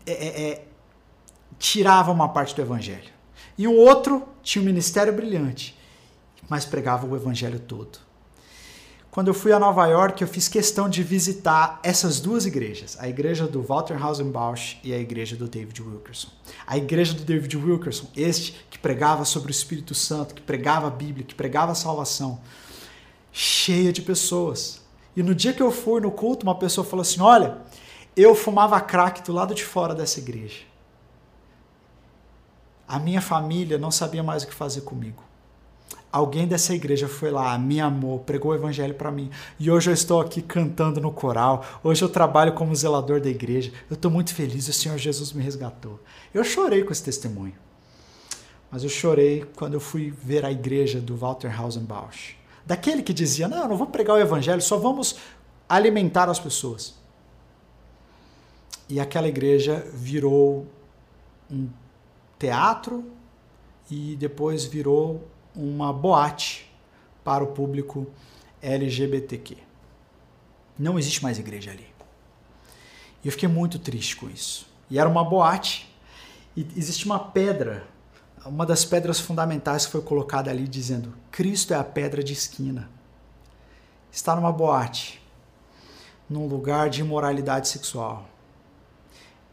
é, é, é, tirava uma parte do evangelho. E o outro tinha um ministério brilhante, mas pregava o evangelho todo. Quando eu fui a Nova York, eu fiz questão de visitar essas duas igrejas, a igreja do Walter Hausenbausch e a igreja do David Wilkerson. A igreja do David Wilkerson, este que pregava sobre o Espírito Santo, que pregava a Bíblia, que pregava a salvação, cheia de pessoas. E no dia que eu fui no culto, uma pessoa falou assim: Olha, eu fumava crack do lado de fora dessa igreja. A minha família não sabia mais o que fazer comigo. Alguém dessa igreja foi lá, me amou, pregou o evangelho para mim. E hoje eu estou aqui cantando no coral. Hoje eu trabalho como zelador da igreja. Eu estou muito feliz, o Senhor Jesus me resgatou. Eu chorei com esse testemunho. Mas eu chorei quando eu fui ver a igreja do Walter Hausenbausch. Daquele que dizia: Não, não vou pregar o evangelho, só vamos alimentar as pessoas. E aquela igreja virou um teatro e depois virou uma boate para o público LGBTQ. Não existe mais igreja ali. E eu fiquei muito triste com isso. E era uma boate e existe uma pedra, uma das pedras fundamentais que foi colocada ali dizendo: Cristo é a pedra de esquina. Está numa boate, num lugar de imoralidade sexual.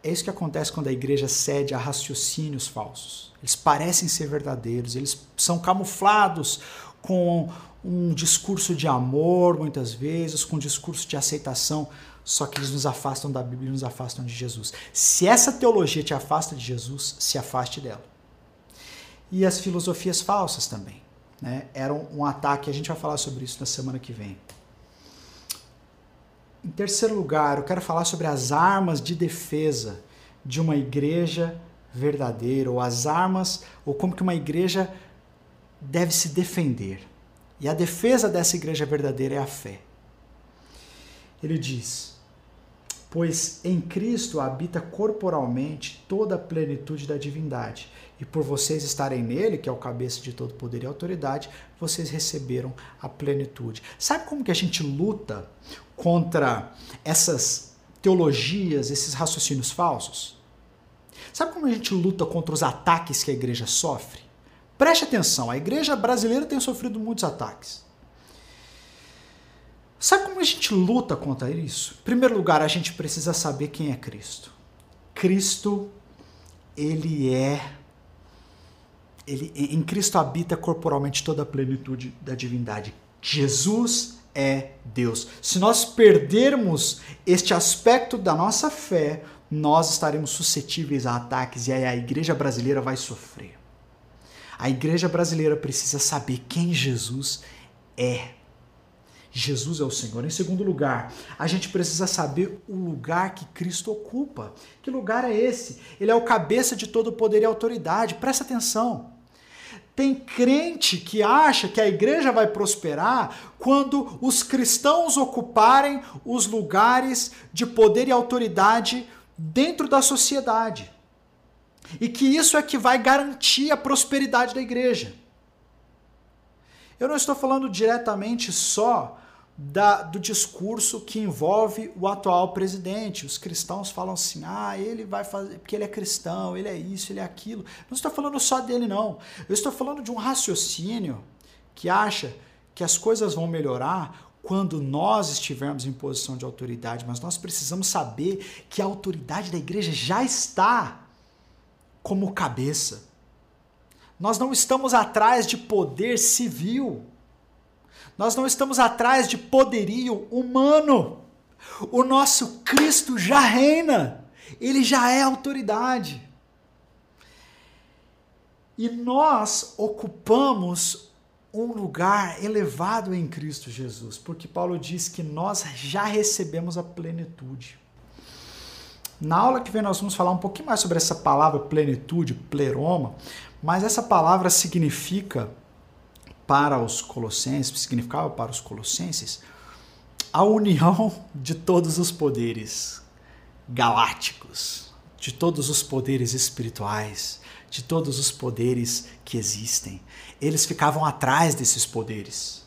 É isso que acontece quando a igreja cede a raciocínios falsos. Eles parecem ser verdadeiros, eles são camuflados com um discurso de amor, muitas vezes, com um discurso de aceitação, só que eles nos afastam da Bíblia e nos afastam de Jesus. Se essa teologia te afasta de Jesus, se afaste dela. E as filosofias falsas também. Né? Eram um ataque, a gente vai falar sobre isso na semana que vem. Em terceiro lugar, eu quero falar sobre as armas de defesa de uma igreja verdadeira, ou as armas, ou como que uma igreja deve se defender. E a defesa dessa igreja verdadeira é a fé. Ele diz: Pois em Cristo habita corporalmente toda a plenitude da divindade, e por vocês estarem nele, que é o cabeça de todo poder e autoridade, vocês receberam a plenitude. Sabe como que a gente luta contra essas teologias, esses raciocínios falsos? Sabe como a gente luta contra os ataques que a igreja sofre? Preste atenção, a igreja brasileira tem sofrido muitos ataques. Sabe como a gente luta contra isso? Em primeiro lugar, a gente precisa saber quem é Cristo. Cristo, ele é. Ele, em Cristo habita corporalmente toda a plenitude da divindade. Jesus é Deus. Se nós perdermos este aspecto da nossa fé, nós estaremos suscetíveis a ataques e aí a igreja brasileira vai sofrer. A igreja brasileira precisa saber quem Jesus é. Jesus é o Senhor. Em segundo lugar, a gente precisa saber o lugar que Cristo ocupa. Que lugar é esse? Ele é o cabeça de todo poder e autoridade. Presta atenção. Tem crente que acha que a igreja vai prosperar quando os cristãos ocuparem os lugares de poder e autoridade dentro da sociedade. E que isso é que vai garantir a prosperidade da igreja. Eu não estou falando diretamente só da, do discurso que envolve o atual presidente. Os cristãos falam assim: ah, ele vai fazer, porque ele é cristão, ele é isso, ele é aquilo. Não estou falando só dele, não. Eu estou falando de um raciocínio que acha que as coisas vão melhorar quando nós estivermos em posição de autoridade, mas nós precisamos saber que a autoridade da igreja já está como cabeça. Nós não estamos atrás de poder civil. Nós não estamos atrás de poderio humano. O nosso Cristo já reina. Ele já é autoridade. E nós ocupamos um lugar elevado em Cristo Jesus, porque Paulo diz que nós já recebemos a plenitude. Na aula que vem nós vamos falar um pouquinho mais sobre essa palavra plenitude, pleroma, mas essa palavra significa para os colossenses, significava para os colossenses a união de todos os poderes galácticos, de todos os poderes espirituais, de todos os poderes que existem. Eles ficavam atrás desses poderes.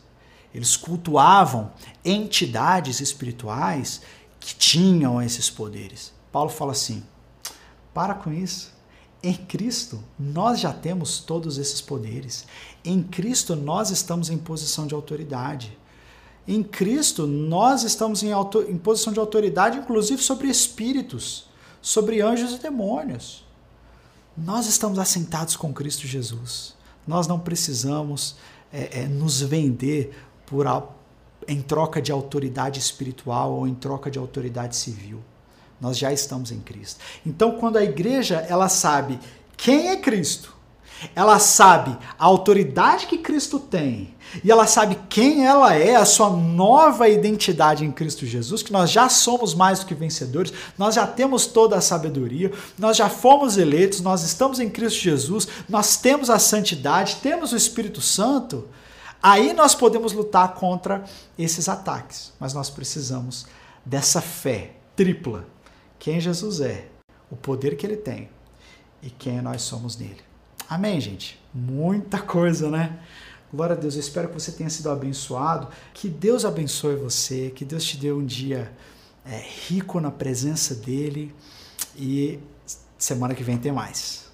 Eles cultuavam entidades espirituais que tinham esses poderes. Paulo fala assim: para com isso. Em Cristo, nós já temos todos esses poderes. Em Cristo, nós estamos em posição de autoridade. Em Cristo, nós estamos em, auto, em posição de autoridade, inclusive sobre espíritos, sobre anjos e demônios. Nós estamos assentados com Cristo Jesus. Nós não precisamos é, é, nos vender por em troca de autoridade espiritual ou em troca de autoridade civil. Nós já estamos em Cristo. Então, quando a igreja ela sabe quem é Cristo, ela sabe a autoridade que Cristo tem e ela sabe quem ela é, a sua nova identidade em Cristo Jesus, que nós já somos mais do que vencedores, nós já temos toda a sabedoria, nós já fomos eleitos, nós estamos em Cristo Jesus, nós temos a santidade, temos o Espírito Santo. Aí nós podemos lutar contra esses ataques, mas nós precisamos dessa fé tripla. Quem Jesus é, o poder que ele tem e quem nós somos nele. Amém, gente? Muita coisa, né? Glória a Deus, eu espero que você tenha sido abençoado. Que Deus abençoe você, que Deus te dê um dia é, rico na presença dele. E semana que vem tem mais.